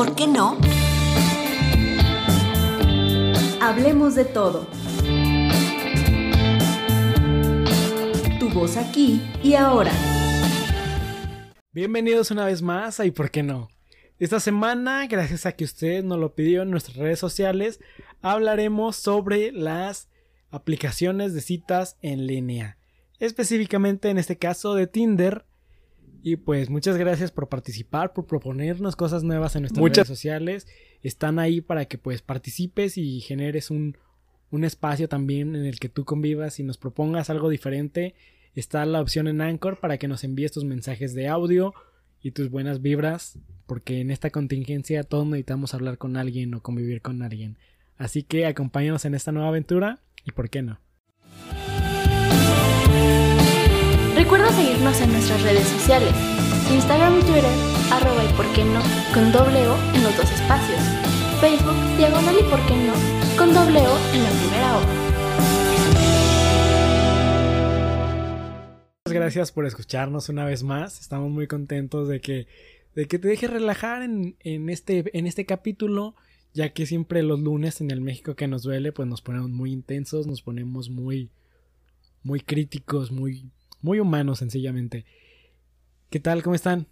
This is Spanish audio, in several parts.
por qué no? Hablemos de todo. Tu voz aquí y ahora. Bienvenidos una vez más a ¿Y por qué no? Esta semana, gracias a que usted nos lo pidió en nuestras redes sociales, hablaremos sobre las aplicaciones de citas en línea. Específicamente en este caso de Tinder. Y pues muchas gracias por participar, por proponernos cosas nuevas en nuestras redes sociales. Están ahí para que pues participes y generes un, un espacio también en el que tú convivas y nos propongas algo diferente. Está la opción en Anchor para que nos envíes tus mensajes de audio y tus buenas vibras, porque en esta contingencia todos necesitamos hablar con alguien o convivir con alguien. Así que acompáñanos en esta nueva aventura y por qué no. Recuerda seguirnos en nuestras redes sociales, Instagram y Twitter, arroba y por qué no, con doble O en los dos espacios. Facebook, diagonal y por qué no, con doble O en la primera O. Gracias por escucharnos una vez más. Estamos muy contentos de que, de que te dejes relajar en, en, este, en este capítulo, ya que siempre los lunes en el México que nos duele, pues nos ponemos muy intensos, nos ponemos muy, muy críticos, muy, muy humanos sencillamente. ¿Qué tal? ¿Cómo están?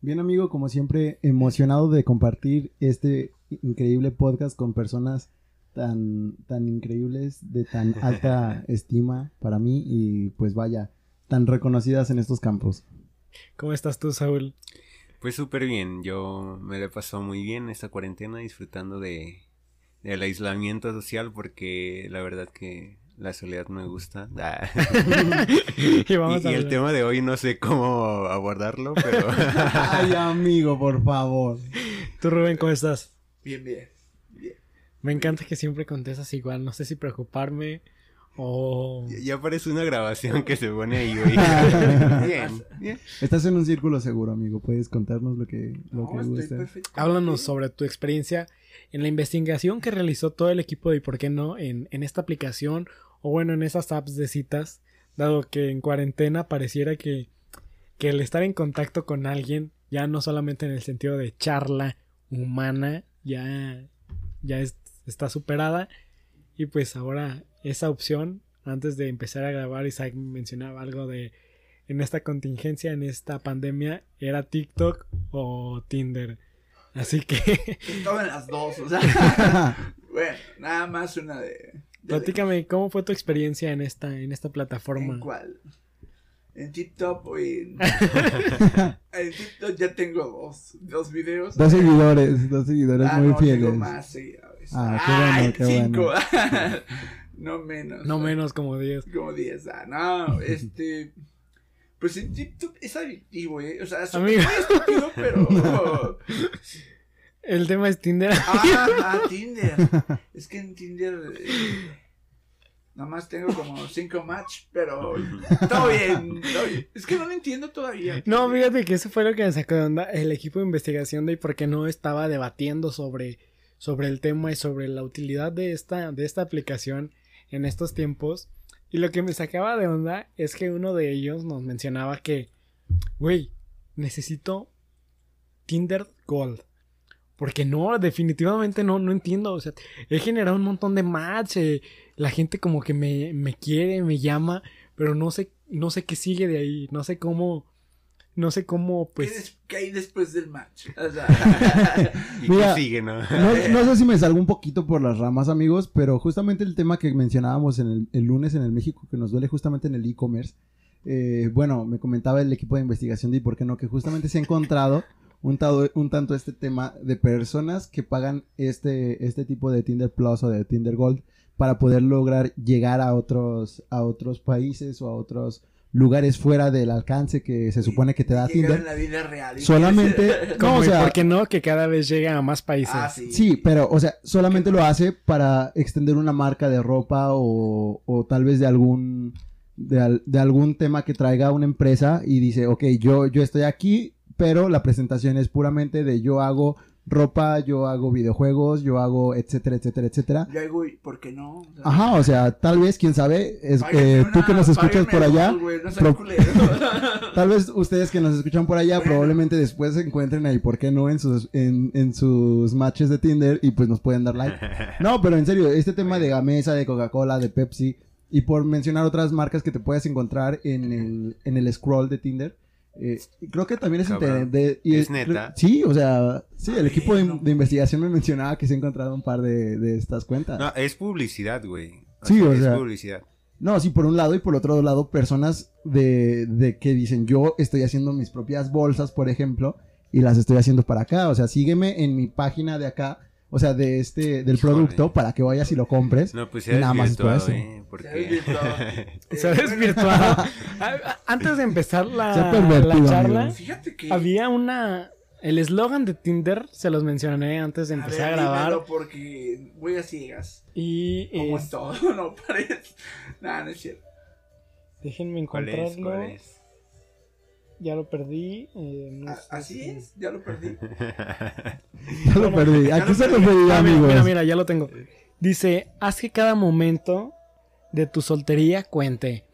Bien amigo, como siempre, emocionado de compartir este increíble podcast con personas tan, tan increíbles, de tan alta estima para mí y pues vaya, tan reconocidas en estos campos. ¿Cómo estás tú, Saúl? Pues súper bien, yo me lo he pasado muy bien esta cuarentena disfrutando de del aislamiento social porque la verdad que la soledad me gusta. Ah. y, vamos y, y el tema de hoy no sé cómo abordarlo, pero... Ay, amigo, por favor. ¿Tú, Rubén, cómo estás? Bien, bien. bien. Me encanta que siempre contestas igual. No sé si preocuparme o... Ya, ya parece una grabación que se pone ahí, güey. bien, bien. Estás en un círculo seguro, amigo. Puedes contarnos lo que, lo No, que perfecto. Háblanos sobre tu experiencia en la investigación que realizó todo el equipo de ¿Y por qué no? En, en esta aplicación o bueno, en esas apps de citas, dado que en cuarentena pareciera que, que el estar en contacto con alguien, ya no solamente en el sentido de charla humana, ya, ya es- está superada. Y pues ahora esa opción, antes de empezar a grabar, Isaac mencionaba algo de en esta contingencia, en esta pandemia, era TikTok o Tinder. Así que Estaba en las dos, o sea. bueno, nada más una de. Platícame cómo fue tu experiencia en esta, en esta plataforma. ¿En cuál? En TikTok o en. en TikTok ya tengo dos, dos videos. Dos seguidores, dos seguidores Ah, muy no, fieles. tengo más seguidores. Ah, qué bueno, Ay, qué cinco. no menos. No menos como 10. Como 10. Ah, no, este. Pues en TikTok es adictivo, ¿eh? O sea, es estúpido, pero. El tema es Tinder. Ah, ah, Tinder. Es que en Tinder. eh, nada más tengo como 5 match, pero. Todo bien, todo bien. Es que no lo entiendo todavía. No, fíjate que eso fue lo que me sacó de onda. El equipo de investigación de por qué no estaba debatiendo sobre, sobre el tema y sobre la utilidad de esta, de esta aplicación en estos tiempos. Y lo que me sacaba de onda es que uno de ellos nos mencionaba que, güey, necesito Tinder Gold. Porque no, definitivamente no, no entiendo. O sea, he generado un montón de match. eh, la gente como que me, me quiere, me llama. Pero no sé, no sé qué sigue de ahí. No sé cómo. No sé cómo, ¿Qué, pues. des- qué hay después del match? O sea, ¿Y Mira, qué sigue, no? No, no sé si me salgo un poquito por las ramas, amigos, pero justamente el tema que mencionábamos en el, el lunes en el México, que nos duele justamente en el e-commerce, eh, bueno, me comentaba el equipo de investigación de y por qué no, que justamente se ha encontrado un, tado- un tanto este tema de personas que pagan este, este tipo de Tinder Plus o de Tinder Gold para poder lograr llegar a otros, a otros países o a otros lugares fuera del alcance que se supone que te da llegar en Tinder. la vida real. Solamente, Como, no, o sea, ¿Por qué no? Que cada vez llega a más países. Ah, sí. Sí, pero, o sea, solamente lo hace para extender una marca de ropa o, o tal vez de algún, de, al- de algún tema que traiga una empresa y dice, ok, yo, yo estoy aquí, pero la presentación es puramente de yo hago ropa, yo hago videojuegos, yo hago etcétera, etcétera, etcétera. Ya digo, ¿y ¿por qué no? O sea, Ajá, o sea, tal vez, quién sabe, es, eh, tú que nos escuchas por allá, dos, no pro- tal vez ustedes que nos escuchan por allá Bueno. probablemente después se encuentren ahí, ¿por qué no? En sus, en, en sus matches de Tinder y pues nos pueden dar like. No, pero en serio, este tema de Gamesa, de Coca-Cola, de Pepsi y por mencionar otras marcas que te puedes encontrar en el, en el scroll de Tinder. Eh, creo que también es y ¿Es creo- neta? Sí, o sea, sí, el equipo de, investigación me mencionaba que se ha encontrado un par de, de estas cuentas. No, es publicidad, güey. Sí, o es sea. publicidad. No, sí, por un lado y por otro lado, personas de, de que dicen, yo estoy haciendo mis propias bolsas, por ejemplo, y las estoy haciendo para acá. O sea, sígueme en mi página de acá, o sea, de este, del Híjole. producto, para que vayas y lo compres. No, pues nada más por desvirtuado, eso. ¿eh? Se ha Porque... desvirtuado. Se ha Eh, desvirtuado. Antes de empezar la, la charla, que. había una... El eslogan de Tinder se los mencioné antes de empezar a, ver, grabar. dímelo porque voy a ciegas. Y Como es- es todo, no parece. Nada, no es cierto. déjenme ¿Cuál es? encontrarlo. ¿Cuál es? Ya lo perdí. eh, no A- sé Así si- es, ya lo perdí. Ya lo perdí. Aquí se lo perdí, Ah, mira, amigos. mira, mira, ya lo tengo. Dice, haz que cada momento de tu soltería cuente.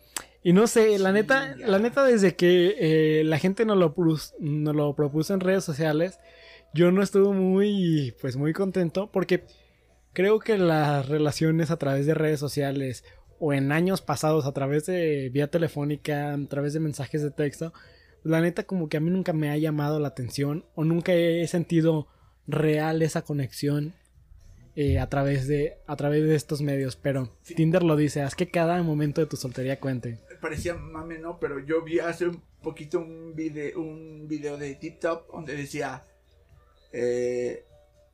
Y no sé, la Sí, neta, ya. la neta desde que eh, la gente nos lo, nos lo propuso en redes sociales, yo no estuve muy, pues muy contento porque creo que las relaciones a través de redes sociales o en años pasados a través de vía telefónica, a través de mensajes de texto, la neta como que a mí nunca me ha llamado la atención o nunca he sentido real esa conexión eh, a través de a través de estos medios, pero Sí. Tinder lo dice, haz que cada momento de tu soltería cuente. Parecía mame, ¿no? Pero yo vi hace un poquito un video, un video de TikTok donde decía. Eh,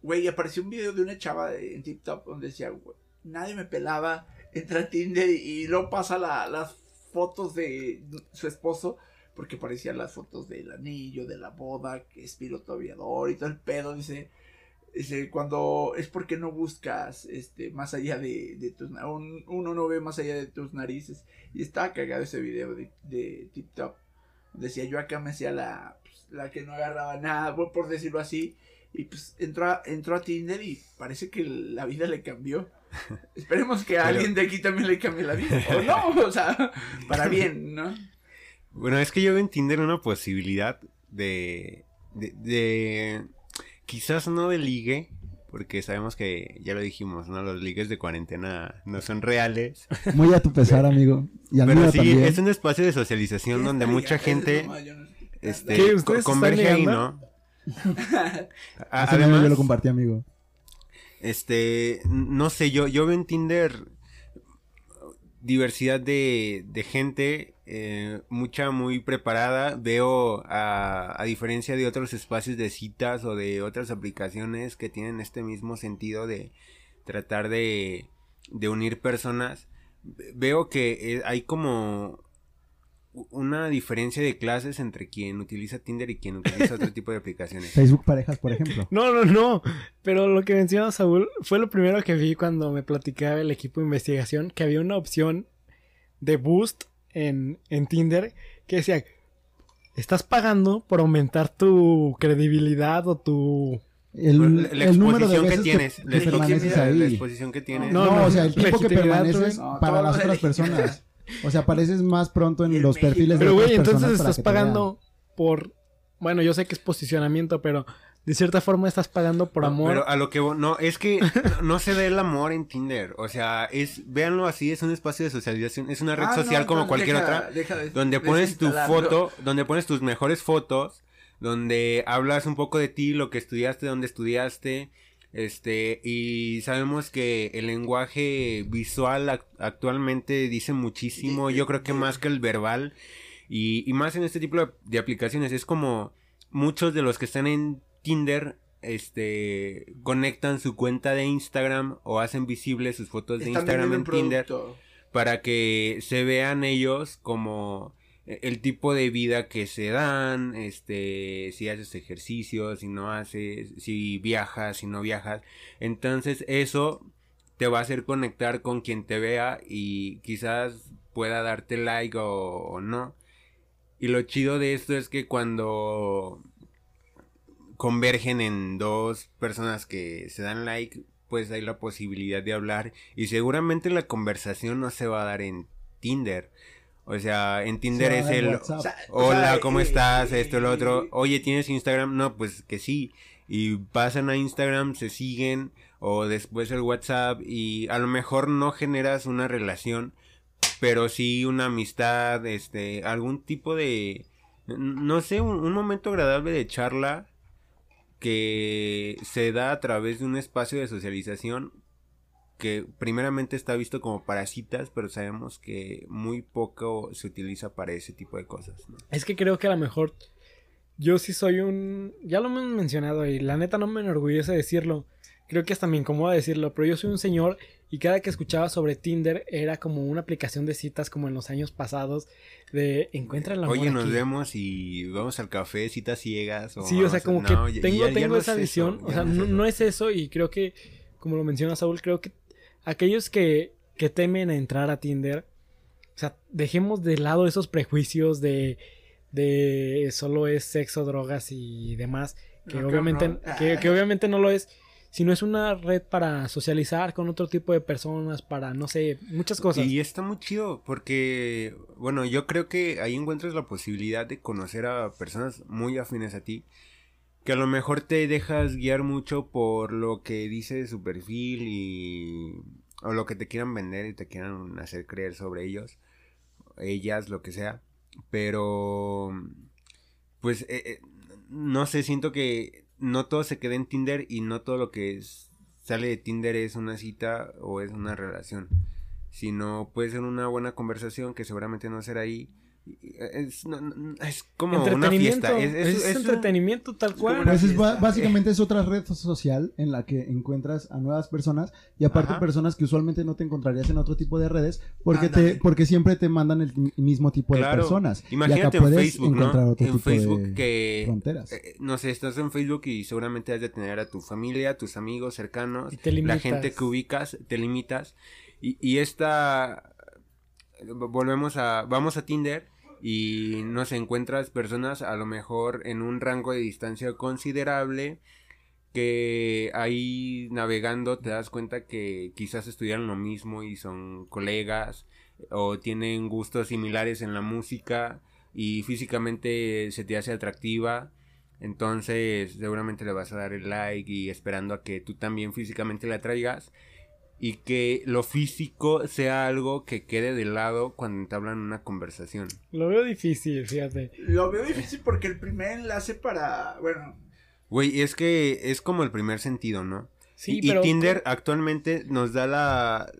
güey, apareció un video de una chava de- en TikTok donde decía, nadie me pelaba, entra a Tinder y, y luego pasa la- las fotos de su esposo, porque parecían las fotos del anillo, de la boda, que es piloto aviador y todo el pedo, dice. Dice, cuando es porque no buscas este más allá de, de tus un- uno no ve más allá de tus narices y estaba cagado ese video de, de TikTok. Decía yo acá me hacía la pues, la que no agarraba nada por, por decirlo así. Y pues entró a, entró a Tinder y parece que la vida le cambió. Esperemos que a Pero- alguien de aquí también le cambie la vida. O no o sea para bien no Bueno, es que yo veo en Tinder una posibilidad de, de, de- quizás no de ligue, porque sabemos que, ya lo dijimos, ¿no? Los ligues de cuarentena no son reales. Muy a tu pesar, amigo. Y Pero sí, también. es un espacio de socialización donde mucha gente este, ¿Qué? co- ¿Ustedes están converge ahí? ¿no? A- Ese meme yo lo Además, compartí, amigo. este, no sé, yo, yo veo en Tinder diversidad de, de gente, eh, mucha muy preparada. Veo, a, a diferencia de otros espacios de citas o de otras aplicaciones que tienen este mismo sentido de tratar de, de unir personas, ve- veo que eh, hay como una diferencia de clases entre quien utiliza Tinder y quien utiliza otro tipo de aplicaciones. Facebook Parejas, por ejemplo. No, no, no. Pero lo que menciona Saúl fue lo primero que vi cuando me platicaba el equipo de investigación, que había una opción de boost en, en Tinder que decía, estás pagando por aumentar tu credibilidad o tu... El, la, la el número de exposición veces que tienes, que, la, que permaneces exposición- la ahí. exposición que tienes. No, No, no, o sea, el tiempo que permaneces. No, para las otras personas. O sea, apareces más pronto en los México. perfiles de Pero otras güey, entonces estás pagando por... Bueno, yo sé que es posicionamiento, pero de cierta forma estás pagando por No, amor. Pero a lo que no, es que no se ve el amor en Tinder. O sea, es, véanlo así, es un espacio de socialización, es una red Ah, no, social como cualquier deja- otra. deja de- Donde pones tu foto, donde pones tus mejores fotos, donde hablas un poco de ti, lo que estudiaste, dónde estudiaste, este, y sabemos que el lenguaje visual ac- actualmente dice muchísimo, yo creo que más que el verbal, y, y más en este tipo de, de aplicaciones, es como muchos de los que están en Tinder, este, conectan su cuenta de Instagram o hacen visibles sus fotos de Instagram en Tinder producto. para que se vean ellos como eh, el tipo de vida que se dan, este, si haces ejercicio, si no haces, si viajas, si no viajas. Entonces eso te va a hacer conectar con quien te vea y quizás pueda darte like o, o no. Y lo chido de esto es que cuando convergen en dos personas que se dan like, pues hay la posibilidad de hablar y seguramente la conversación no se va a dar en Tinder. O sea, en Tinder es el WhatsApp. Hola, sea, ¿cómo y- estás? Esto, lo otro. y- Oye, ¿tienes Instagram? No, pues que sí. Y pasan a Instagram, se siguen o después el WhatsApp y a lo mejor no generas una relación, pero sí una amistad, este, algún tipo de, no sé, un, un momento agradable de charla que se da a través de un espacio de socialización que primeramente está visto como para citas, pero sabemos que muy poco se utiliza para ese tipo de cosas. ¿no? Es que creo que a lo mejor yo sí soy un... Ya lo hemos mencionado y la neta no me enorgullece decirlo. Creo que hasta me incomoda decirlo, pero yo soy un señor y cada que escuchaba sobre Tinder era como una aplicación de citas como en los años pasados de encuentra el amor Oye, nos aquí". vemos y vamos al café, citas ciegas. O Sí, o sea, a- como no, que ya- tengo, ya- ya tengo no esa es eso, visión. o sea, no es no, eso. no es eso y creo que, como lo menciona Saúl, creo que aquellos que, que temen a entrar a Tinder, o sea, dejemos de lado esos prejuicios de, de solo es sexo, drogas y demás, que, No, obviamente, que obviamente no lo es, sino es una red para socializar con otro tipo de personas, para, no sé, muchas cosas. Y está muy chido porque, bueno, yo creo que ahí encuentras la posibilidad de conocer a personas muy afines a ti, que a lo mejor te dejas guiar mucho por lo que dice su perfil y o lo que te quieran vender y te quieran hacer creer sobre ellos, ellas, lo que sea, pero pues eh, eh, no sé, siento que no todo se queda en Tinder y no todo lo que es- sale de Tinder es una cita o es una relación, sino puede ser una buena conversación que seguramente no será ahí. Es, no- no- es como una fiesta. Es, es, es- es un- entretenimiento tal cual. Pues es básicamente es otra red social en la que encuentras a nuevas personas y aparte Ajá. personas que usualmente no te encontrarías en otro tipo de redes porque Ándale. te porque siempre te mandan el mi- mismo tipo de personas. y Imagínate acá en puedes Facebook, encontrar ¿no? otro En tipo Facebook de que fronteras. eh, no sé, estás en Facebook y seguramente has de tener a tu familia, a tus amigos cercanos, Y te la gente que ubicas, te limitas. Y, y esta, volvemos a, vamos a Tinder y nos encuentras personas a lo mejor en un rango de distancia considerable que ahí navegando te das cuenta que quizás estudiaron lo mismo y son colegas o tienen gustos similares en la música y físicamente se te hace atractiva. Entonces seguramente le vas a dar el like y esperando a que tú también físicamente la traigas y que lo físico sea algo que quede de lado cuando entablan una conversación. Lo veo difícil, fíjate. Lo veo difícil porque el primer enlace para. Bueno, Güey, es que es como el primer sentido, ¿no? Sí, y, y Tinder actualmente nos da la,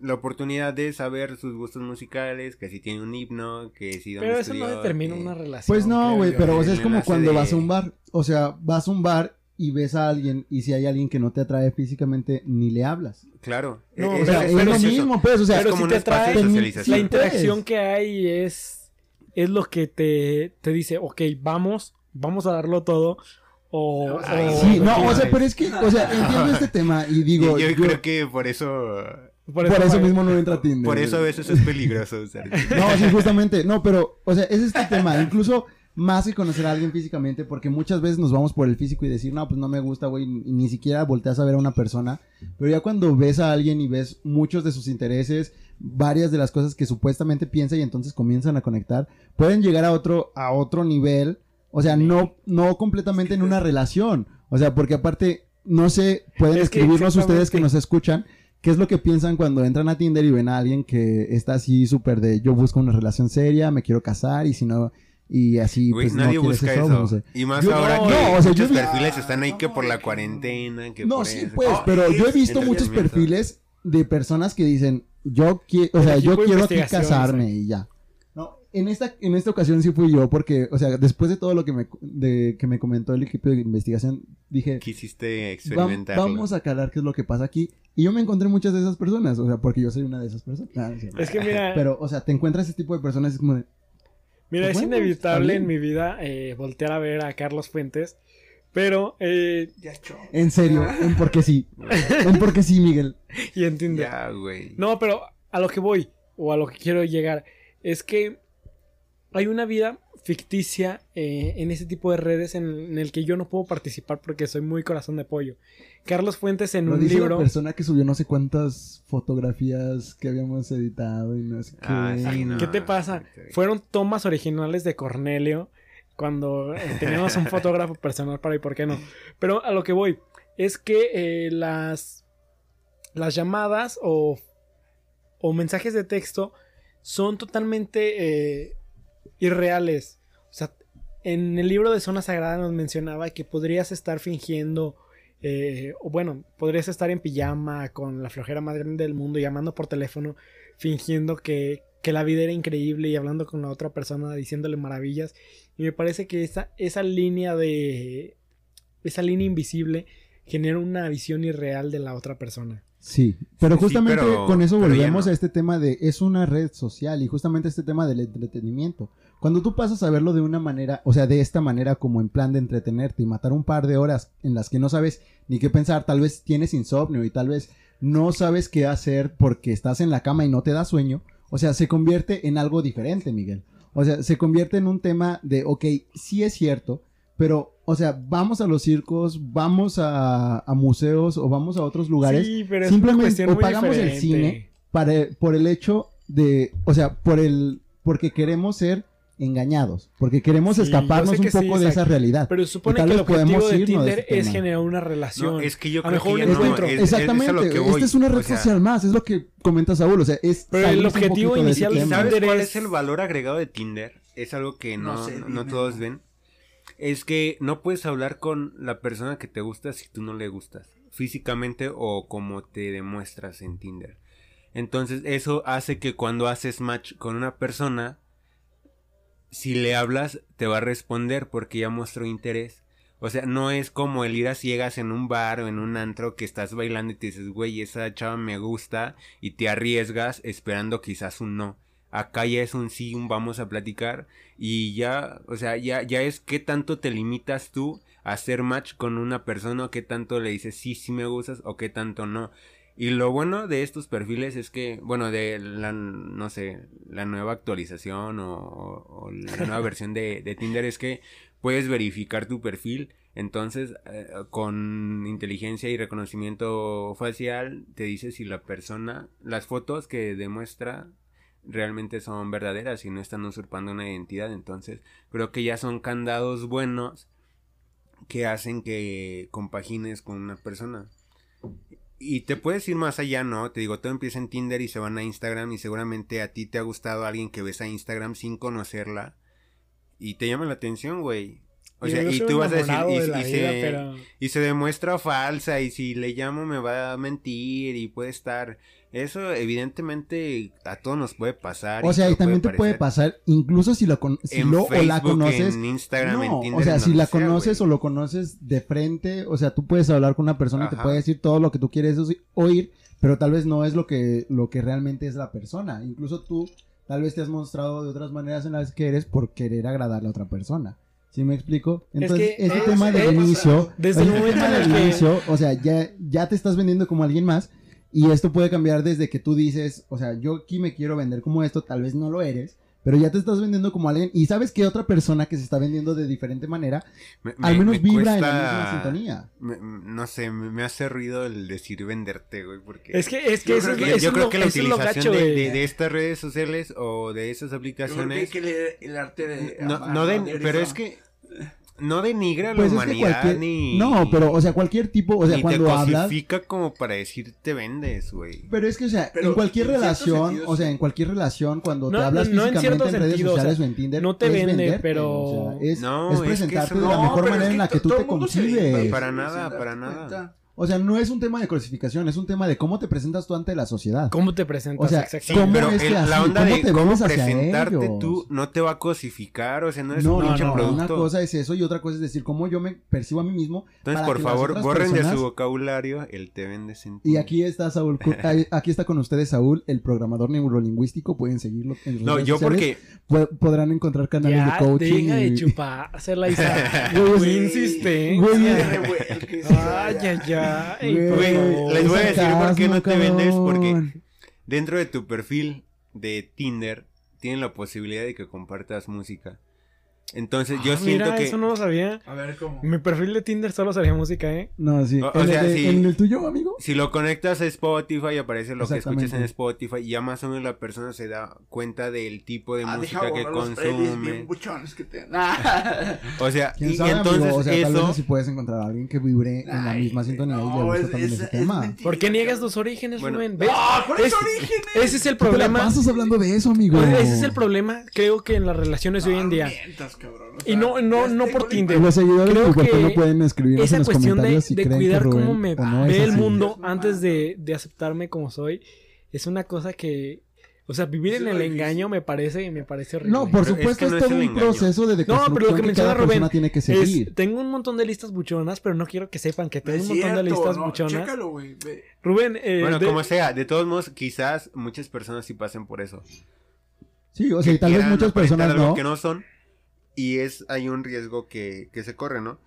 la oportunidad de saber sus gustos musicales, que si tiene un himno, que si pero eso no determina que- una relación. Pues no, güey, pero o sea, es como cuando de- vas a un bar. O sea, vas a un bar y ves a alguien y si hay alguien que no te atrae físicamente, ni le hablas. Claro. No, eh, O sea, es- es pero lo es eso. mismo, pues, o sea, Pero como si te atrae, socialización. la interacción pues. que hay es, es lo que te, te dice, ok, vamos, vamos a darlo todo. O, Ay, o- Sí, no, o sea, pero es que, o sea, entiendo este tema y digo, yo, yo- creo que por eso... por eso mismo no entra a Tinder. Por eso a veces es peligroso. usar. No, sí, justamente, no, pero, o sea, es este tema, incluso más que conocer a alguien físicamente, porque muchas veces nos vamos por el físico y decir, no, pues no me gusta, güey, y ni siquiera volteas a ver a una persona, pero ya cuando ves a alguien y ves muchos de sus intereses, varias de las cosas que supuestamente piensa y entonces comienzan a conectar, pueden llegar a otro, a otro nivel, o sea, no, no completamente en una relación, o sea, porque aparte, no sé, pueden Es que escribirnos ustedes que nos escuchan, ¿Qué es lo que piensan cuando entran a Tinder y ven a alguien que está así súper de yo busco una relación seria, me quiero casar y si no, y así Güey, pues nadie no busca eso, eso. no sé. Y más Yo- ahora no, que no, o sea, yo muchos vi- perfiles están ahí que por la cuarentena, que No, por sí, eso. pues, No, pero yo he visto muchos perfiles de personas que dicen yo quiero, o sea, yo quiero aquí casarme y ya. No, en esta, en esta ocasión sí fui yo porque, o sea, después de todo lo que me, de, que me comentó el equipo de investigación, dije, Quisiste "Va- experimentar. vamos a calar qué es lo que pasa aquí. Y yo me encontré muchas de esas personas, o sea, porque yo soy una de esas personas. Ah, cierto. Es que mira, Pero, o sea, te encuentras ese tipo de personas y es como de, mira pues es bueno, inevitable en mi vida eh, voltear a ver a Carlos Fuentes. Pero, eh, ya en serio, en porque sí. En porque sí, Miguel. y en Tinder. Ya, güey. No, pero a lo que voy, o a lo que quiero llegar, es que hay una vida ficticia eh, en ese tipo de redes en, en el que yo no puedo participar porque soy muy corazón de pollo. Carlos Fuentes en Lo un dice libro... la persona que subió no sé cuántas fotografías que habíamos editado y no sé qué. Ah, sí, no. ¿Qué te pasa? Fueron tomas originales de Cornelio cuando eh, teníamos un fotógrafo personal para y por qué no. Pero a lo que voy es que eh, las, las llamadas o, o mensajes de texto son totalmente eh, irreales. O sea, en el libro de Zona Sagrada nos mencionaba que podrías estar fingiendo, eh, o bueno, podrías estar en pijama con la flojera más grande del mundo, llamando por teléfono, fingiendo que, que la vida era increíble y hablando con la otra persona, diciéndole maravillas. Y me parece que esa, esa línea de... esa línea invisible genera una visión irreal de la otra persona. Sí, pero sí, justamente pero- con eso volvemos no. a este tema de es una red social y justamente este tema del entretenimiento. Cuando tú pasas a verlo de una manera, o sea, de esta manera como en plan de entretenerte y matar un par de horas en las que no sabes ni qué pensar, tal vez tienes insomnio y tal vez no sabes qué hacer porque estás en la cama y no te da sueño, o sea, se convierte en algo diferente, Miguel. O sea, se convierte en un tema de, ok, sí es cierto, pero, o sea, vamos a los circos, vamos a, a museos o vamos a otros lugares Sí, pero es una simplemente cuestión o muy pagamos el cine para por el hecho de, o sea, por el porque queremos ser engañados, porque queremos Sí, escaparnos un sí, poco de esa realidad. Pero supone que el objetivo de Tinder es generar una relación. No, es que yo creo mejor que ya un no, encuentro. es- es- es Exactamente, lo que voy. esta es una red O sea, social más, es lo que comenta Saúl, o sea, es Pero el objetivo inicial de. ¿Sabes Tinder cuál es- es el valor agregado de Tinder? Es algo que no, No sé, todos ven. Es que no puedes hablar con la persona que te gusta si tú no le gustas. Físicamente o como te demuestras en Tinder. Entonces eso hace que cuando haces match con una persona, si le hablas, te va a responder porque ya mostró interés. O sea, no es como el ir a ciegas en un bar o en un antro que estás bailando y te dices, güey, esa chava me gusta y te arriesgas esperando quizás un no. Acá ya es un sí, un vamos a platicar y ya, o sea, ya, ya es qué tanto te limitas tú a hacer match con una persona o qué tanto le dices sí, sí me gustas o qué tanto no. Y lo bueno de estos perfiles es que, bueno, de la, no sé, la nueva actualización o, o- o la nueva versión de, de Tinder es que puedes verificar tu perfil. Entonces, eh, con inteligencia y reconocimiento facial, te dice si la persona, las fotos que demuestra realmente son verdaderas y no están usurpando una identidad. Entonces, creo que ya son candados buenos que hacen que compagines con una persona. Y te puedes ir más allá, ¿no? Te digo, todo empieza en Tinder y se van a Instagram y seguramente a ti te ha gustado alguien que ves a Instagram sin conocerla y te llama la atención, güey. O sea, y tú vas a decir, y, de la y vida, se, pero- y se demuestra falsa y si le llamo me va a mentir y puede estar... Eso evidentemente a todos nos puede pasar. O sea, y también te puede pasar, incluso si lo, con- si en lo o la conoces, en Instagram, no, en Tinder, o sea, si la sea, conoces o lo conoces de frente, o sea, tú puedes hablar con una persona y te puede decir todo lo que tú quieres oír, pero tal vez no es lo que, lo que realmente es la persona. Incluso tú tal vez te has mostrado de otras maneras en las que eres por querer agradar a otra persona. ¿Sí me explico? Entonces, que ese es- tema del es- inicio, desde el momento tema del inicio, o sea, ya, ya te estás vendiendo como alguien más y esto puede cambiar desde que tú dices, o sea, yo aquí me quiero vender como esto, tal vez no lo eres, pero ya te estás vendiendo como alguien y sabes que otra persona que se está vendiendo de diferente manera, Me- al me- menos me vibra en la misma sintonía. me- no sé, me, me hace ruido el decir venderte, güey, porque... Es que, es que yo eso creo es, que, eso yo es creo lo, que la utilización gacho de, de- de- de estas redes sociales o de esas Yo creo que hay aplicaciones... que leer el arte de. No, no de- pero es que no denigra a la Pues es que humanidad cualquier... ni... No, pero, o sea, cualquier tipo, o sea, ni cuando te hablas... como para decir te vendes, güey. Pero es que, o sea, Pero en cualquier en relación, sentido, o sea, en cualquier relación, cuando No, te hablas no en físicamente cierto en redes sentido, o sea, sociales o en Tinder, no te es vende, venderte, pero- o sea, es, No, es es que presentarte eso de la mejor manera es en la que tú todo te concibes. Para nada, para nada. O sea, no es un tema de cosificación, es un tema de cómo te presentas tú ante la sociedad. ¿Cómo te presentas? O sea? ¿cómo pero es que el- así? la onda ¿Cómo de te cómo presentarte tú no te va a cosificar, o sea, no es No, un no, pinche no, producto. una cosa es eso y otra cosa es decir cómo yo me percibo a mí mismo. Entonces, para por que las favor, otras borren de personas- su vocabulario el te vendes en Y aquí está Saúl, aquí está con ustedes Saúl, el programador neurolingüístico, pueden seguirlo en sus No, redes yo sociales. porque... Po- podrán encontrar canales Ya, de coaching. deja de y- chupársela, Isa. Güey, insistencia. güey. Ay, ya. ay, ay. Güey, les voy a decir por qué no te vendes, porque dentro de tu perfil de Tinder tienen la posibilidad de que compartas música. Entonces yo Ah, siento mira, que... eso no lo sabía. A ver cómo. Mi perfil de Tinder solo salía música, ¿eh? No, sí. O- sea, el, de- sí. en el tuyo, amigo. Si lo conectas a Spotify, aparece lo que escuchas en. Spotify y ya más o menos la persona se da cuenta del tipo de Ah, música deja que los consume. buchones que te... Nah. O sea, ¿Quién y, sabe, y entonces amigo? O sea, tal eso... vez si puedes encontrar a alguien que vibre en la misma sintonía y le no, gusta es- también es- ese es tema. mentira, ¿Por qué niegas tus orígenes, Bueno. Rubén? ¿Ves? ¡Ah, ¿cuáles Es- orígenes? Ese es el ¿Tú te la problema. pasas hablando de eso, amigo? Ese es el problema, creo que en las relaciones de hoy en día. No mientas, cabrón. O Y no- no- no por Tinder. imagen. Los seguidores Creo que no pueden Esa en los cuestión de, si creen cuidar que Rubén cómo me no ve es el mundo Es antes de, de aceptarme como soy es una cosa que, o sea, vivir Es en el engaño me parece, me parece horrible. No, por Pero es supuesto que es, no es todo un engaño. proceso de No, deconstrucción pero lo que que menciona cada Rubén tiene que es, seguir. tengo un montón de listas buchonas, pero no quiero que sepan que No tengo es un montón de listas no, buchonas. Chécalo, güey. ve. Rubén, eh, Bueno, de- como sea, de todos modos, quizás muchas personas sí pasen por eso. Sí, o sea, y tal vez muchas personas no. que no son y es hay un riesgo que, que se corre, ¿no?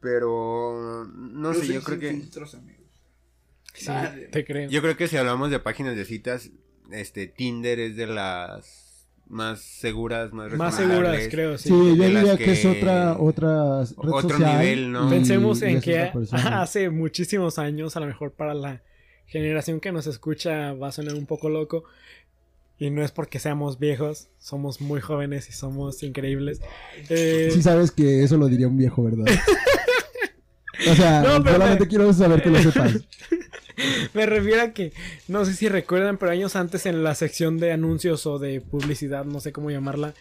Pero no sé, yo creo que filtros, amigos. sí, Dale. te creo. yo creo que si hablamos de páginas de citas, este Tinder es de las más seguras, más Más seguras, creo, sí. Sí, yo diría que... es otra, otra red Otro social nivel, ¿no? y- Pensemos y en es que hace muchísimos años, a lo mejor para la generación que nos escucha va a sonar un poco loco. Y no es porque seamos viejos, somos muy jóvenes y somos increíbles. Eh, Sí sabes que eso lo diría un viejo, ¿verdad? o sea, No, solamente me- quiero saber que lo sepas. Me refiero a que, no sé si recuerdan, pero años antes en la sección de anuncios o de publicidad, no sé cómo llamarla,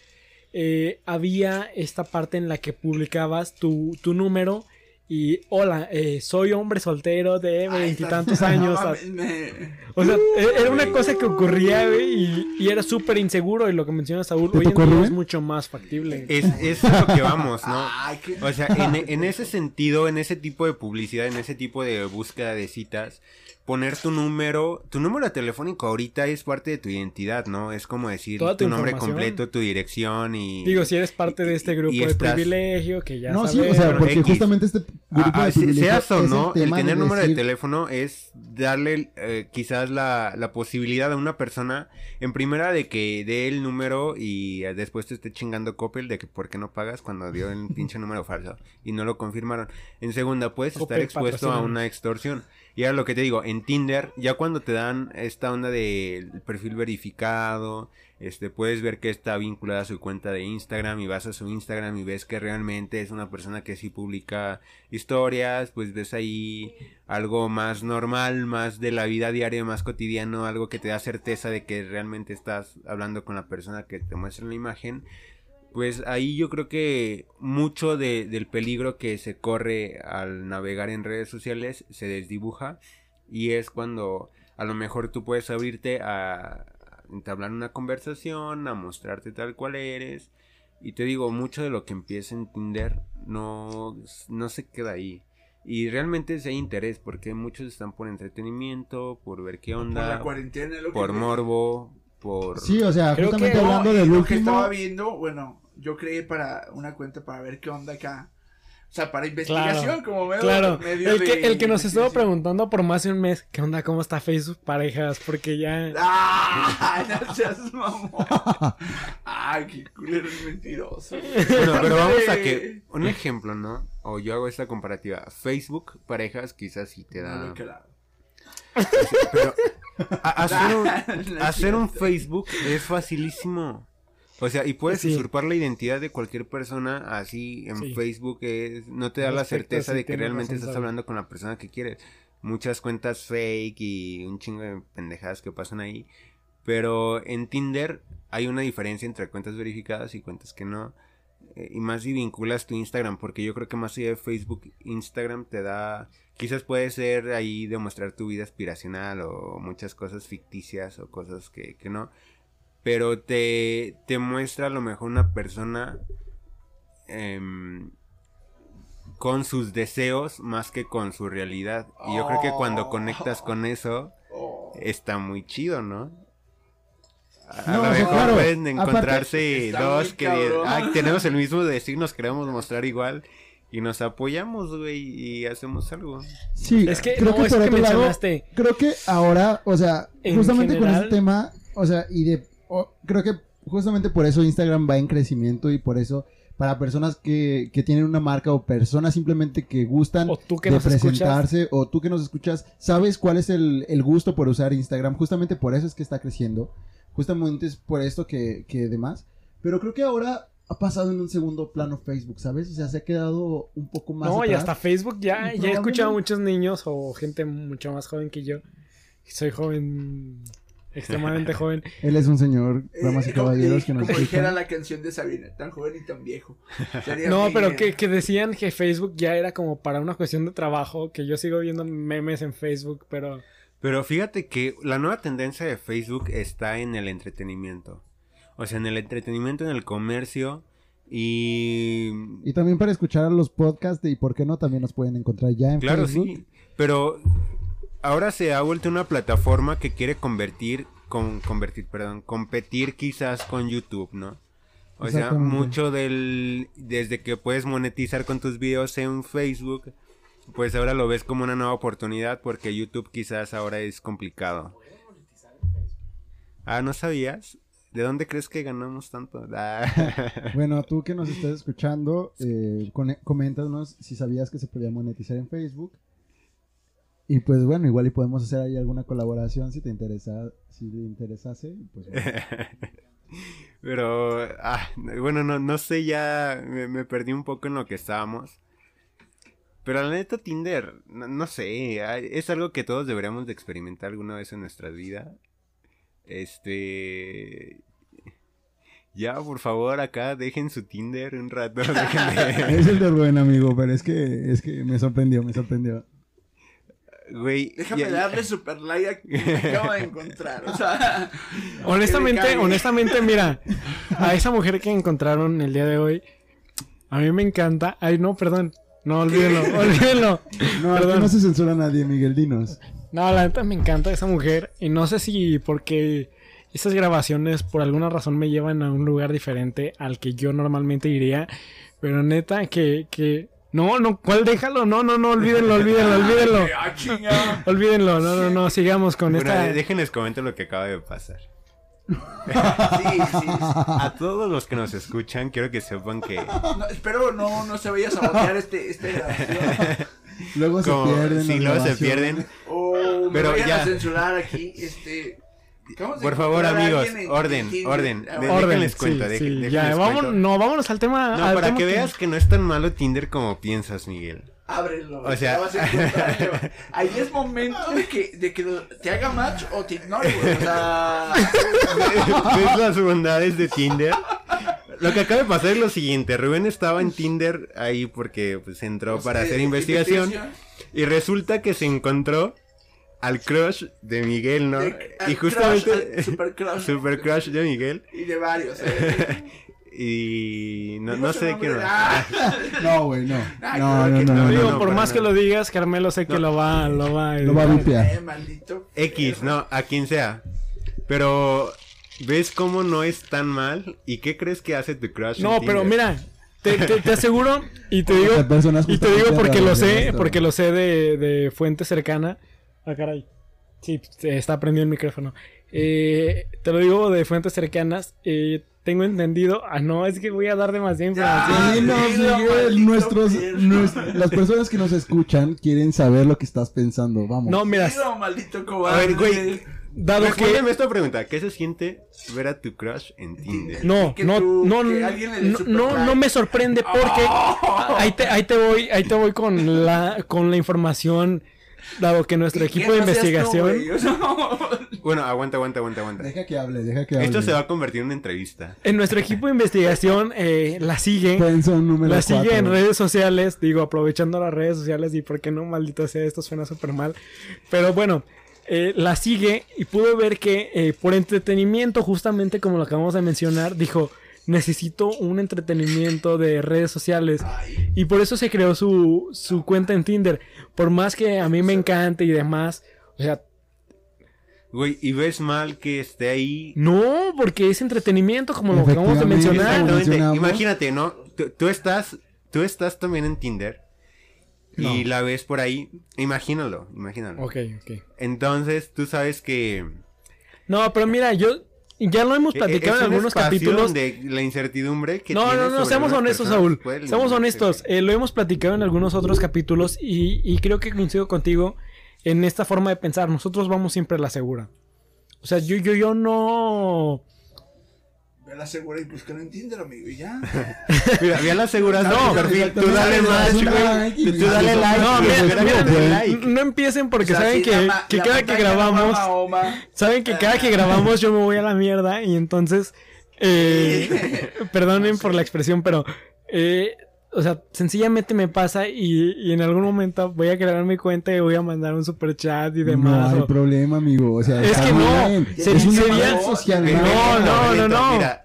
eh, había esta parte en la que publicabas tu, tu número y, hola, eh, soy hombre soltero de veintitantos años. no mames, me- O sea, e- era una cosa que ocurría, güey, y, y era súper inseguro. Y lo que menciona Saúl, ¿Te hoy en día es mucho más factible. Es, es a lo que vamos, ¿no? O sea, en, en ese sentido, en ese tipo de publicidad, en ese tipo de búsqueda de citas, poner tu número, tu número telefónico ahorita es parte de tu identidad, ¿no? Es como decir Toda tu tu nombre completo, tu dirección y... Digo, si eres parte de este grupo y de estás- privilegio, que ya no, sí, o sea, porque X. justamente este grupo Ah, ah, de se- privilegio seas o no, el, tener de número de teléfono es darle eh, quizás la, la posibilidad a una persona, en primera, de que dé el número y eh, después te esté chingando Coppel de que por qué no pagas cuando dio el pinche número falso y no lo confirmaron. En segunda, puedes estar expuesto a una extorsión. Y ahora lo que te digo, en Tinder, ya cuando te dan esta onda del perfil verificado, este, puedes ver que está vinculada a su cuenta de Instagram y vas a su Instagram y ves que realmente es una persona que sí publica historias, pues ves ahí algo más normal, más de la vida diaria, más cotidiano, algo que te da certeza de que realmente estás hablando con la persona que te muestra en la imagen. Pues ahí yo creo que mucho de- del peligro que se corre al navegar en redes sociales se desdibuja y es cuando a lo mejor tú puedes abrirte a entablar una conversación, a mostrarte tal cual eres. Y te digo, mucho de lo que empieza en Tinder no, no se queda ahí. Y realmente si hay interés, porque muchos están por entretenimiento, por ver qué por onda, la cuarentena, lo que por morbo, por... Sí, o sea, Creo justamente que- hablando No, del lo que último. estaba viendo, bueno, yo creé para una cuenta para ver qué onda acá. O sea, para investigación, como medio, Claro, medio el que, de el que nos estuvo preguntando por más de un mes, ¿qué onda? ¿Cómo está Facebook parejas? Porque ya... ¡Ah! No seas mamón. ¡Ay, qué culero es mentiroso! Bueno, pero vamos a que un ejemplo, ¿no? O yo hago esta comparativa. Facebook, parejas, quizás sí te No da. he quedado. Pero a- hacer un, No hacer un. Facebook es facilísimo. O sea, y puedes Sí. usurpar la identidad de cualquier persona así en Sí. Facebook. Es, no te da la certeza de que realmente estás hablando con la persona que quieres. Muchas cuentas fake y un chingo de pendejadas que pasan ahí. Pero en Tinder hay una diferencia entre cuentas verificadas y cuentas que no. Eh, y más si vinculas tu Instagram, porque yo creo que más allá de Facebook, Instagram te da, quizás puede ser ahí demostrar tu vida aspiracional o muchas cosas ficticias o cosas que, que no, pero te, te muestra a lo mejor una persona em, con sus deseos más que con su realidad. Y yo creo que cuando Oh. conectas con eso, Oh. está muy chido, ¿no? A No, lo mejor claro, pueden encontrarse dos que. "Ay, tenemos el mismo destino, nos queremos mostrar igual y nos apoyamos, güey, y hacemos algo. Sí, Es que, creo no, que es por que otro lado, creo que ahora, o sea, En justamente con ese tema, o sea, y de, creo que justamente por eso Instagram va en crecimiento y por eso para personas que, que tienen una marca o personas simplemente que gustan O tú que de nos escuchas. presentarse o tú que nos escuchas, sabes cuál es el, el gusto por usar Instagram. Justamente por eso es que está creciendo. Justamente es por esto que, que demás. Pero creo que ahora ha pasado en un segundo plano Facebook, ¿sabes? O sea, se ha quedado un poco más. No, y atrás. hasta Facebook ya, Y ya he escuchado a muchos niños o gente mucho más joven que yo. Soy joven, extremadamente joven. Él es un señor, damas y Eh, como- caballeros, que nos Como dijera la canción de Sabina, tan joven y tan viejo. Sería No, pero que, que decían que Facebook ya era como para una cuestión de trabajo, que yo sigo viendo memes en Facebook, pero... Pero fíjate que la nueva tendencia de Facebook está en el entretenimiento. O sea, en el entretenimiento, en el comercio y... Y también para escuchar los podcasts de y por qué no, también nos pueden encontrar ya en Claro, Facebook. sí. Pero ahora se ha vuelto una plataforma que quiere convertir, con, convertir, perdón, competir quizás con YouTube, ¿no? O sea, mucho del, desde que puedes monetizar con tus videos en Facebook, pues ahora lo ves como una nueva oportunidad porque YouTube quizás ahora es complicado. Ah, ¿no sabías? ¿De dónde crees que ganamos tanto? Ah. Bueno, tú que nos estás escuchando, eh, con- coméntanos si sabías que se podía monetizar en Facebook. Y pues bueno, igual y podemos hacer ahí alguna colaboración si te interesa, si te interesase. Pues bueno. Pero, ah, bueno, no, no sé, ya me, me perdí un poco en lo que estábamos. Pero la neta, Tinder, no, no sé, es algo que todos deberíamos de experimentar alguna vez en nuestra vida. Este... Ya, por favor, acá dejen su Tinder un rato. déjenme- es el de buen amigo, pero es que, es que me sorprendió, me sorprendió. Güey, Déjame ya- darle super like a que me acabo de encontrar. O sea, Honestamente, honestamente, mira, a esa mujer que encontraron el día de hoy, a mí me encanta. Ay, no, perdón. No, olvídenlo, olvídenlo. No, Perdón. no se censura a nadie, Miguel Dinos. No, la neta me encanta esa mujer. Y no sé si porque esas grabaciones por alguna razón me llevan a un lugar diferente al que yo normalmente iría. Pero neta, que, que... No, no, ¿cuál déjalo? No, no, no, olvídenlo, olvídenlo, olvídenlo. ah. Olvídenlo, no, no, no, sigamos con Bueno, esta... déjenles comento lo que acaba de pasar. Sí, sí, sí. A todos los que nos escuchan, quiero que sepan que... No, espero no, no se vaya a sabotear este, este grabación. Luego se como- pierden. si las luego se pierden, O me Pero vayan ya. a censurar aquí, este... Por favor, amigos, en- orden, en orden. Ah. Orden, déjenles cuento, sí, de- sí, déjenles ya, vámonos, no, vámonos al tema. No, al para tema que veas que no es tan malo Tinder como piensas, Miguel. Ábrelo. O sea-. Ahí es momento de que, de que te haga match o te ignore, güey. O sea, ¿Ves las bondades de Tinder? Lo que acaba de pasar es lo siguiente. Rubén estaba en Tinder ahí porque pues entró para hacer investigación. Y resulta que se encontró al crush de Miguel, ¿no? De- y justamente... crush, al super crush. super crush de Miguel. Y de varios, eh. Y no, no sé qué no. Ah. No, güey, no. Ay, No, no, que no, no, no, Digo, no, por más que lo digas, Carmelo sé que lo va, lo va. Lo va a vipear. Eh, maldito. X, no, a quien sea. Pero, ¿ves cómo no es tan mal? ¿Y qué crees que hace tu crush? en No, pero Tinder? mira, te, te- te aseguro y te digo y te digo porque lo sé, porque lo sé de, de fuente cercana. Ah, caray. Sí, se está prendido el micrófono. Eh, te lo digo de fuentes cercanas. eh, tengo entendido. Ah, no, es que voy a dar demasiada información. Sí, no, Miguel, nuestros, perro. nues- las personas que nos escuchan quieren saber lo que estás pensando. Vamos. No, mira, maldito A cobarde. ver, güey. dado que Respóndeme esta pregunta. ¿Qué se siente ver a tu crush en Tinder? No, que no, tú- no, que no, no, me sorprende porque ahí te, ahí te voy, ahí te voy con la, con la información, dado que nuestro equipo de investigación, Bueno, aguanta, aguanta, aguanta, aguanta. Deja que hable, deja que hable. Esto se va a convertir en una entrevista. en nuestro equipo de investigación eh, la sigue, la sigue cuatro. en redes sociales, digo, aprovechando las redes sociales y por qué no, maldito sea, esto suena súper mal, pero bueno. eh, la sigue y pudo ver que eh, por entretenimiento, justamente como lo acabamos de mencionar, dijo, necesito un entretenimiento de redes sociales. Y por eso se creó su, su cuenta en Tinder. Por más que a mí me encante y demás. O sea, Güey, ¿y ves mal que esté ahí? no, porque es entretenimiento, como lo acabamos de mencionar. Exactamente. Imagínate, ¿no? Tú, tú estás, tú estás también en Tinder y No. la ves por ahí. Imagínalo, imagínalo. Ok, ok. Entonces, tú sabes que... No, pero mira, yo ya lo hemos platicado en un algunos capítulos. donde la incertidumbre que No, no, no, seamos honestos, Saúl. Seamos honestos. Eh, lo hemos platicado en algunos otros capítulos y, y creo que coincido contigo en esta forma de pensar. Nosotros vamos siempre a la segura. O sea, yo, yo, yo no. Ve la segura y búscalo en Tinder, amigo, y ya. Mira, ve a la seguridad No, perfil. Tú dale más, güey. Tú- dale like. No, dale n- like. no empiecen porque O sea, saben que, la ma- que la cada que no grabamos. a. Saben que cada que grabamos yo me voy a la mierda y entonces. eh, perdonen por la expresión, pero. eh, o sea, sencillamente me pasa y, y en algún momento voy a crear mi cuenta y voy a mandar un super chat y No demás. hay o- problema, amigo. O sea, Es que no, bien. se- es una sería- social. Mira, No, mira, no, mira, no, no. Mira,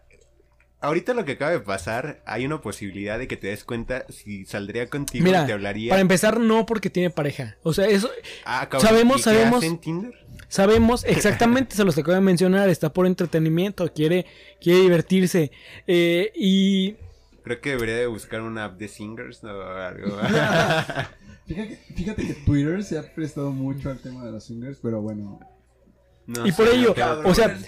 ahorita lo que acaba de pasar, hay una posibilidad de que te des cuenta si saldría contigo Mira, y te hablaría. para empezar, no porque tiene pareja. O sea, eso Ah, cabrón, sabemos- ¿y sabemos- hace en Tinder? sabemos exactamente, se los acabo de mencionar, está por entretenimiento, quiere, quiere divertirse. eh, y Creo que debería de buscar una app de singers o algo. Fíjate, fíjate que Twitter se ha prestado mucho al tema de los singers, pero bueno. No Y por ello. Cabrón, o sea.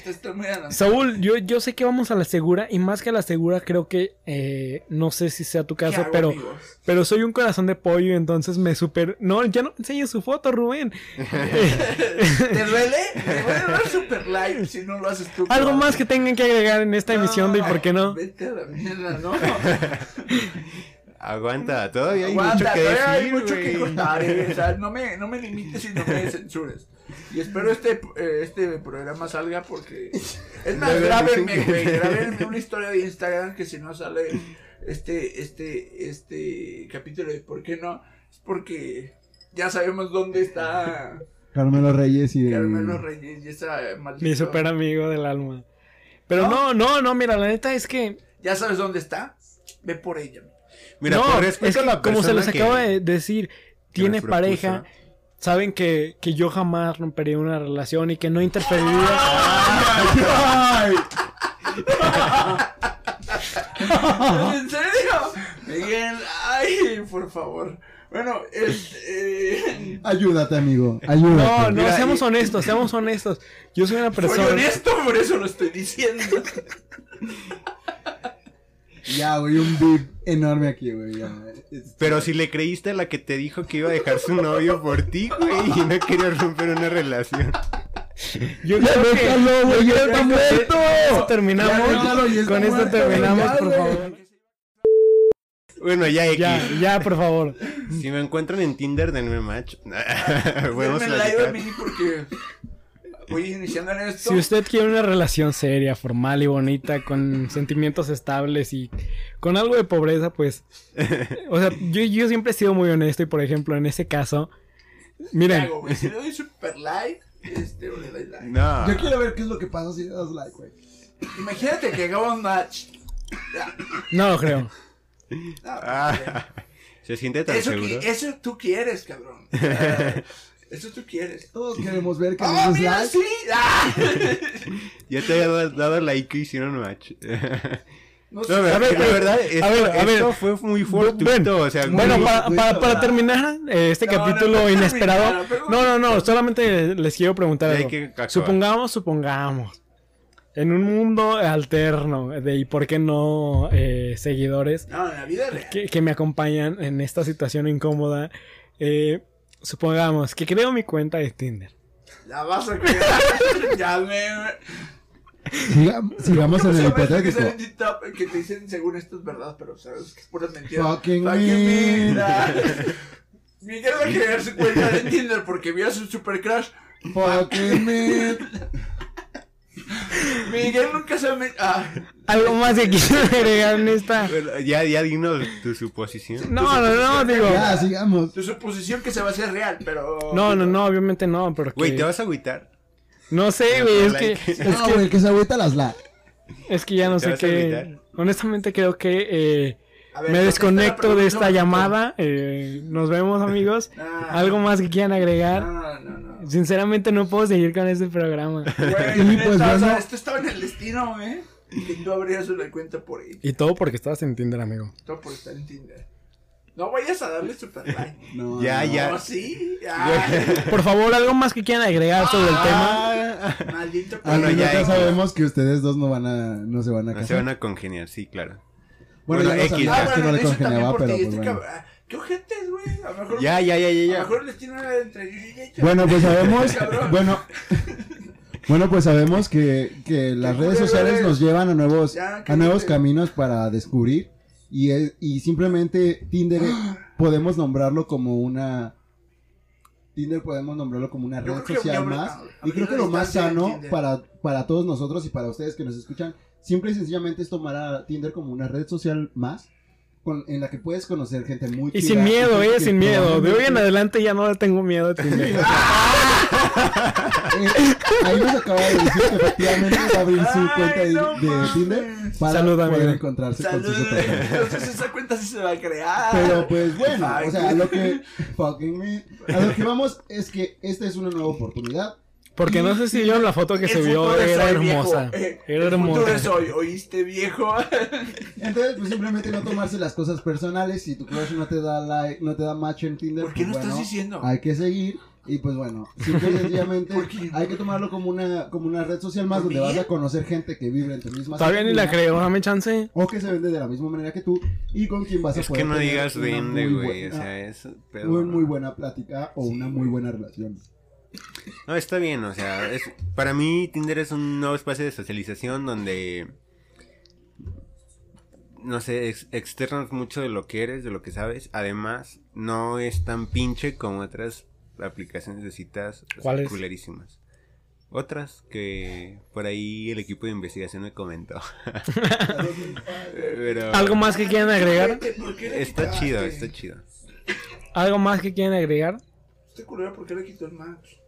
Saúl, yo, yo sé que vamos a la segura y más que a la segura creo que, eh, no sé si sea tu ¿Qué caso, hago, pero... amigos? Pero soy un corazón de pollo, entonces me super... No, ya no enseñes su foto, Rubén. ¿Te duele? Te voy a dar super like si no lo haces tú. Algo más que tengan que agregar en esta emisión de ¿y por qué no? Vete a la mierda, no. Aguanta, todavía hay Aguanta, mucho que decir, hay mucho que contar, eh, O sea, no me, no me limites y no me censures. Y espero este, eh, este programa salga porque. Es más, Luego grábenme, güey. Grábenme una historia de Instagram que si no sale este, este, este capítulo de por qué no. Es porque ya sabemos dónde está Carmelo Reyes y. Carmelo Reyes y esa maldita. Mi super amigo del alma. Pero no, no, no, mira, la neta es que... Ya sabes dónde está. Ve por ella. Mira, no, por respeto es que a la como se les que- acaba de decir, tiene pareja, saben que, que yo jamás rompería una relación y que no interferiría... ¡Ay! ¿En serio? Miguel, ay, por favor. Bueno, es, eh, Ayúdate, amigo. Ayúdate. No, no, Mira, seamos y- honestos, seamos honestos. Yo soy una soy persona... honesto, por eso lo estoy diciendo. Ya, güey, un beep enorme aquí, güey. Pero si le creíste a la que te dijo que iba a dejar su novio por ti, güey, y no quería romper una relación. Yo Ya creo que... déjalo, güey, yo ya está muerto. con esto terminamos. Ya déjalo, ya está con esto muerto, terminamos, ya, por güey. favor. Bueno, ya, X. Ya, ya, por favor. Si me encuentran en Tinder, denme match. Podemos Denme like a mí porque voy iniciando en esto. Si usted quiere una relación seria, formal y bonita, con sentimientos estables y con algo de pobreza, pues... O sea, yo, yo siempre he sido muy honesto y, por ejemplo, en ese caso... ¿Qué Miren, hago, güey? Si le doy super like, este, o le doy like. No. Yo quiero ver qué es lo que pasa si le das like, güey. Imagínate que hagamos un match. No lo creo. no, Ah, ¿Se siente tan eso, seguro? qui- eso tú quieres, cabrón. Ah, Eso tú quieres. Todos queremos ver que ¡Oh, das mira, like. sí! ¡Ah! Ya te había dado, like y hicieron match. No No, sé. A ver, pero- verdad, a esto, ver, a ver. esto fue muy fortuito. o sea, Bueno, muy- para, para, para terminar eh, este No, capítulo no inesperado... No, no, no, solamente les quiero preguntar algo. Supongamos, supongamos. En un mundo alterno de y por qué no eh, seguidores No, en la vida real. que, que me acompañan en esta situación incómoda. eh, supongamos que creo mi cuenta de Tinder. La vas a crear. ya me. Siga- sigamos en el hipotético. Que, que te dicen según esto es verdad, pero sabes que es pura mentira. Fucking me. me. Miguel va a crear su cuenta de Tinder porque vio su super crush. Fucking me. Miguel nunca se ha met- ah, Algo más que quiero agregar en esta. Bueno, ya, ya dinos tu suposición. No, no, no, digo. Ya, sigamos. Tu suposición que se va a hacer real, pero. No, no, no, obviamente no, porque. Güey, ¿te vas a agüitar? No sé, güey, es que, es No, que, güey, que se agüita las like. es que ya no ¿Te sé vas a qué. agüitar? Honestamente creo que eh, ver, me desconecto de esta no, llamada. eh, nos vemos, amigos. Ah. Algo más que quieran agregar. No, no, no. Sinceramente no puedo seguir con este programa. Y pues bueno. esto estaba en el destino, ¿eh? Que tú abrías una cuenta por ahí. Y todo porque estabas en Tinder, amigo. Todo por estar en Tinder. No vayas a darle super like. No, Ya, no. ya. No, sí. Ya. Por favor, algo más que quieran agregar sobre el tema. Ah, Maldito Al Bueno, menos ya, sabemos que ustedes dos no van a, no se van a no casar. se van a congeniar, sí, claro. Bueno, Bueno, ya X, ya. es que no también por pero ti, este bueno. ah, ¿Qué ojetes, güey? A lo mejor. Ya, ya, ya, ya, A lo ya. mejor les tiene una entre. Bueno, pues sabemos, bueno, bueno, pues sabemos que, que las redes sociales nos llevan a nuevos, Ya, a nuevos caminos para descubrir y, es- y simplemente Tinder podemos nombrarlo como una Tinder podemos nombrarlo como una red creo que social más y creo que lo más sano para, para todos nosotros y para ustedes que nos escuchan simple y sencillamente es tomar a Tinder como una red social más con- en la que puedes conocer gente muy Y chida, sin miedo, eh, sin miedo. De hoy en adelante ya no le tengo miedo a Tinder. Eh, ahí nos acaba de decir que efectivamente va a abrir su cuenta de, no de. Tinder para poder encontrarse con sus otras personas. Entonces esa cuenta sí se va a crear. Pero pues bueno, o sea, lo que fucking me- a lo que vamos es que esta es una nueva oportunidad. Porque no sé si vieron la foto que El se vio, es era viejo. hermosa. Eh, Era el futuro es hermosa. hoy, ¿oíste, viejo? Entonces, pues simplemente no tomarse las cosas personales. Si tu crush no te da like, no te da match en Tinder, ¿Por qué pues estás bueno, diciendo? Hay que seguir. Y pues bueno, simple y sencillamente hay que tomarlo como una, como una red social más ¿Por donde vas a conocer gente que vive en tu misma Todavía ni la creo, dame chance. O que se vende de la misma manera que tú y con quien vas a Es poder que no tener digas una vende, güey. O sea, es. pedo. muy, muy buena plática o una muy buena relación. No, está bien, o sea, es, para mí Tinder es un nuevo espacio de socialización donde, no sé, ex- externas mucho de lo que eres, de lo que sabes. Además, no es tan pinche como otras aplicaciones de citas culerísimas. Otras que por ahí el equipo de investigación me comentó. Pero ¿Algo más que quieran agregar? ¿Por qué le está chido, está chido. ¿Algo más que quieran agregar? Este culero, ¿por qué le quitó el match?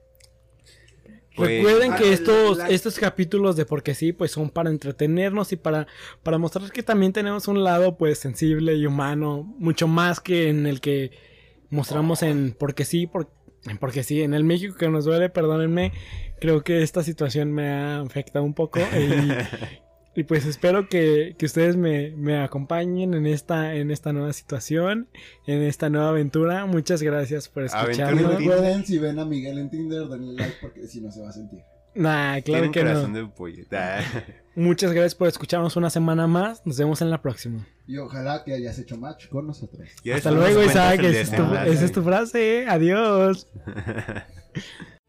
Pues, Recuerden Ah, que estos, la- estos capítulos de Porque sí, pues son para entretenernos y para, para mostrar que también tenemos un lado pues sensible y humano, mucho más que en el que mostramos en Porque sí, por- en Porque sí, en el México que nos duele, perdónenme, creo que esta situación me ha afectado un poco y, y, pues espero que, que ustedes me, me acompañen en esta, en esta nueva situación, en esta nueva aventura. Muchas gracias por escucharnos. Recuerden, si ven a Miguel en Tinder, denle like porque si no se va a sentir. Nah, claro que no. corazón de pollo. Muchas gracias por escucharnos una semana más. Nos vemos en la próxima. Y ojalá que hayas hecho match con nosotros. Hasta luego, Isaac. el Esa es, tu, desenlace. esa es tu frase. ¿eh? Adiós.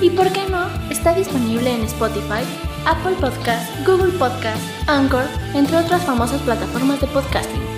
¿Y por qué no? Está disponible en Spotify, Apple Podcast, Google Podcast, Anchor, entre otras famosas plataformas de podcasting.